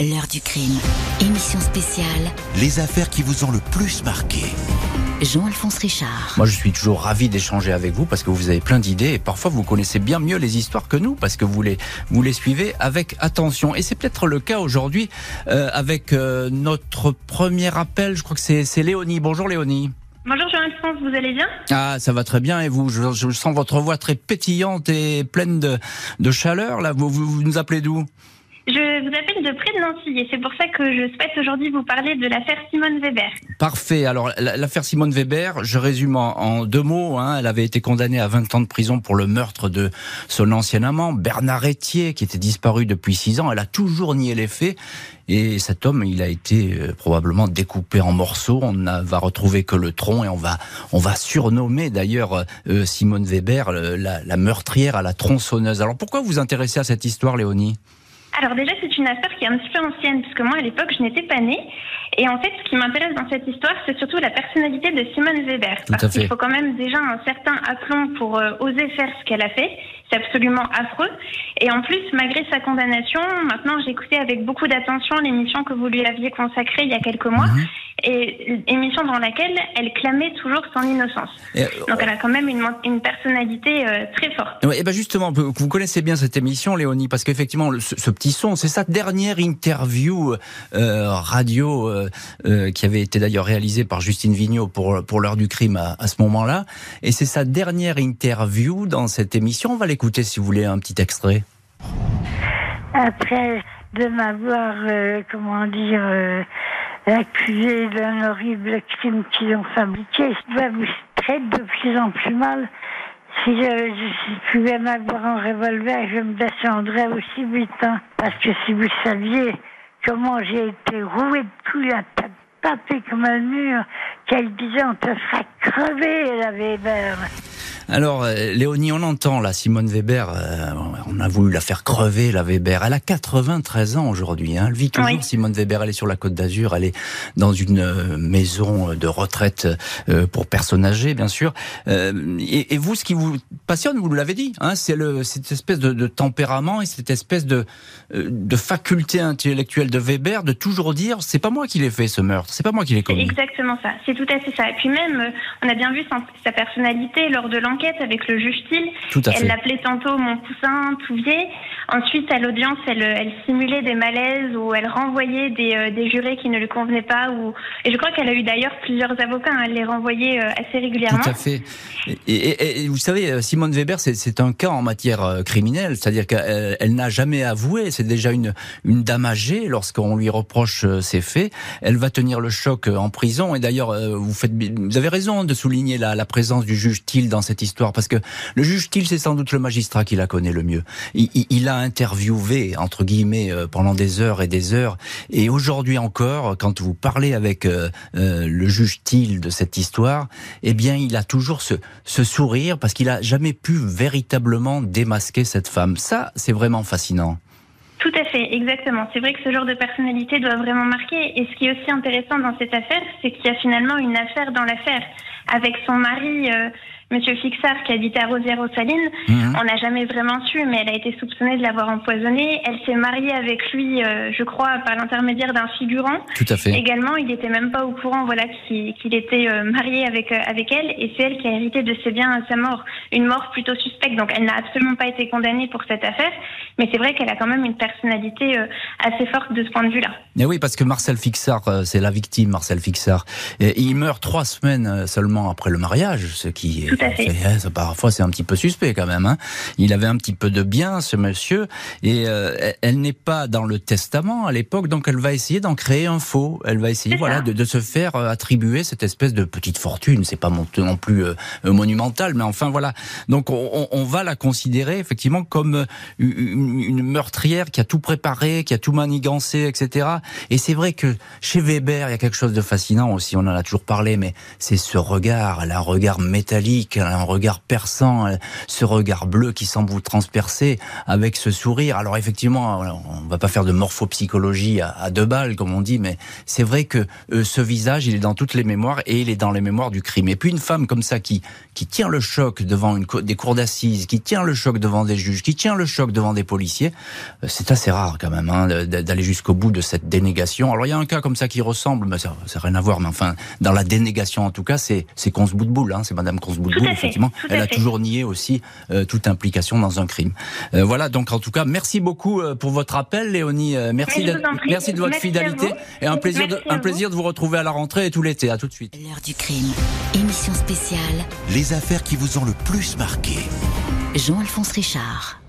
L'heure du crime. Émission spéciale. Les affaires qui vous ont le plus marqué. Jean-Alphonse Richard. Moi, je suis toujours ravi d'échanger avec vous parce que vous avez plein d'idées et parfois vous connaissez bien mieux les histoires que nous parce que vous les, vous les suivez avec attention. Et c'est peut-être le cas aujourd'hui euh, avec euh, notre premier appel. Je crois que c'est Léonie. Bonjour Léonie. Bonjour Jean-Alphonse, vous allez bien? Ah, ça va très bien et vous je, je, sens votre voix très pétillante et pleine de, de chaleur. Là, vous, vous, vous nous appelez d'où? Je vous appelle de près de Nancy et c'est pour ça que je souhaite aujourd'hui vous parler de l'affaire Simone Weber. Parfait. Alors l'affaire Simone Weber, je résume en, deux mots. Hein. Elle avait été condamnée à 20 ans de prison pour le meurtre de son ancien amant Bernard Etier, qui était disparu depuis six ans. Elle a toujours nié les faits. Et cet homme, il a été euh, probablement découpé en morceaux. On ne va retrouver que le tronc et on va, on va surnommer d'ailleurs euh, Simone Weber la meurtrière à la tronçonneuse. Alors pourquoi vous vous intéressez à cette histoire, Léonie? Alors déjà, c'est une affaire qui est un petit peu ancienne, puisque moi, à l'époque, je n'étais pas née. Et en fait, ce qui m'intéresse dans cette histoire, c'est surtout la personnalité de Simone Weber. parce qu'il faut quand même déjà un certain aplomb pour euh, oser faire ce qu'elle a fait. C'est absolument affreux. Et en plus, malgré sa condamnation, maintenant, j'écoutais avec beaucoup d'attention l'émission que vous lui aviez consacrée il y a quelques mois. Mhm et émission dans laquelle elle clamait toujours son innocence. Euh, Donc elle a quand même une, une personnalité euh, très forte. et ben justement, vous connaissez bien cette émission, Léonie, parce qu'effectivement, ce, petit son, c'est sa dernière interview euh, radio euh, qui avait été d'ailleurs réalisée par Justine Vignot pour, pour l'heure du crime à, à ce moment-là. Et c'est sa dernière interview dans cette émission. On va l'écouter si vous voulez un petit extrait. Après de m'avoir, comment dire accusé d'un horrible crime qu'ils ont fabriqué. Je vous traite de plus en plus mal. Si je, je, pouvais m'avoir un revolver, je me descendrais aussi vite. Hein. Parce que si vous saviez comment j'ai été roué de coups, tête tapée comme un mur, qu'elle disait on te fera crever, la Weber. Alors, euh, Léonie, on entend là Simone Weber, euh, on a voulu la faire crever, la Weber. Elle a 93 ans aujourd'hui. Hein. Elle vit toujours, Simone Weber. Elle est sur la côte d'Azur. Elle est dans une euh, maison de retraite pour personnes âgées, bien sûr. Et, vous, ce qui vous passionne, vous l'avez dit, hein, c'est cette espèce de, de, tempérament et cette espèce de, de faculté intellectuelle de Weber de toujours dire c'est pas moi qui l'ai fait ce meurtre, c'est pas moi qui l'ai commis. Exactement ça. C'est tout à fait ça. Et puis même, on a bien vu sa personnalité lors de l'enquête avec le juge Thiel. Elle l'appelait tantôt mon poussin Touvier. Ensuite, à l'audience, elle, elle, simulait des malaises ou elle renvoyait des, euh, des, jurés qui ne lui convenaient pas. Ou... Et je crois qu'elle a eu d'ailleurs plusieurs avocats. Hein. Elle les renvoyait euh, assez régulièrement. Tout à fait. Et, et, vous savez, euh, Simone Weber, c'est un cas en matière criminelle. C'est-à-dire qu'elle elle, n'a jamais avoué. C'est déjà une, une dame âgée. Lorsqu'on lui reproche ses faits, elle va tenir le choc en prison. Et d'ailleurs, vous, avez raison de souligner la, la présence du juge Thiel dans cette histoire parce que le juge Thiel, c'est sans doute le magistrat qui la connaît le mieux. Il, il a interviewé, entre guillemets, euh, pendant des heures et des heures. Et aujourd'hui encore, quand vous parlez avec euh, euh, le juge Thiel de cette histoire, eh bien, il a toujours ce, ce sourire parce qu'il a jamais pu véritablement démasquer cette femme. Ça, c'est vraiment fascinant. Tout à fait, exactement. C'est vrai que ce genre de personnalité doit vraiment marquer. Et ce qui est aussi intéressant dans cette affaire, c'est qu'il y a finalement une affaire dans l'affaire. Avec son mari, Monsieur Fixard, qui habitait à Rosière-aux-Salines, mhm. on n'a jamais vraiment su, mais elle a été soupçonnée de l'avoir empoisonné. Elle s'est mariée avec lui, euh, je crois, par l'intermédiaire d'un figurant. Tout à fait. Également, il n'était même pas au courant, voilà, qu'il était euh, marié avec euh, avec elle, et c'est elle qui a hérité de ses biens à sa mort. Une mort plutôt suspecte, donc elle n'a absolument pas été condamnée pour cette affaire, mais c'est vrai qu'elle a quand même une personnalité assez forte de ce point de vue-là. Mais oui, parce que Marcel Fixard, c'est la victime, Marcel Fixard. Et il meurt trois semaines seulement après le mariage, ce qui est Hein, parfois, c'est un petit peu suspect quand même. Hein. Il avait un petit peu de bien, ce monsieur, et euh, elle n'est pas dans le testament à l'époque, donc elle va essayer d'en créer un faux. Elle va essayer, voilà, de, de, se faire euh, attribuer cette espèce de petite fortune. C'est pas non plus euh, monumental, mais enfin voilà. Donc on, on, va la considérer effectivement comme une, une, meurtrière qui a tout préparé, qui a tout manigancé, etc. Et c'est vrai que chez Weber, il y a quelque chose de fascinant aussi. On en a toujours parlé, mais c'est ce regard, elle a un regard métallique unique, un regard perçant, ce regard bleu qui semble vous transpercer avec ce sourire. Alors effectivement, on va pas faire de morphopsychologie à, deux balles, comme on dit, mais c'est vrai que ce visage, il est dans toutes les mémoires et il est dans les mémoires du crime. Et puis une femme comme ça qui qui tient le choc devant une, des cours d'assises, qui tient le choc devant des juges, qui tient le choc devant des policiers, c'est assez rare quand même hein, d'aller jusqu'au bout de cette dénégation. Alors il y a un cas comme ça qui ressemble, mais ça n'a rien à voir, mais enfin, dans la dénégation en tout cas, c'est Consboutboul, hein, c'est Madame Effectivement. Elle a toujours nié aussi euh, toute implication dans un crime. Euh, voilà, donc en tout cas, merci beaucoup euh, pour votre appel, Léonie. merci, de, merci de votre fidélité et un plaisir, de, un plaisir de vous retrouver à la rentrée et tout l'été. À tout de suite. L'heure du crime, émission spéciale. Les affaires qui vous ont le plus marqué. Jean-Alphonse Richard.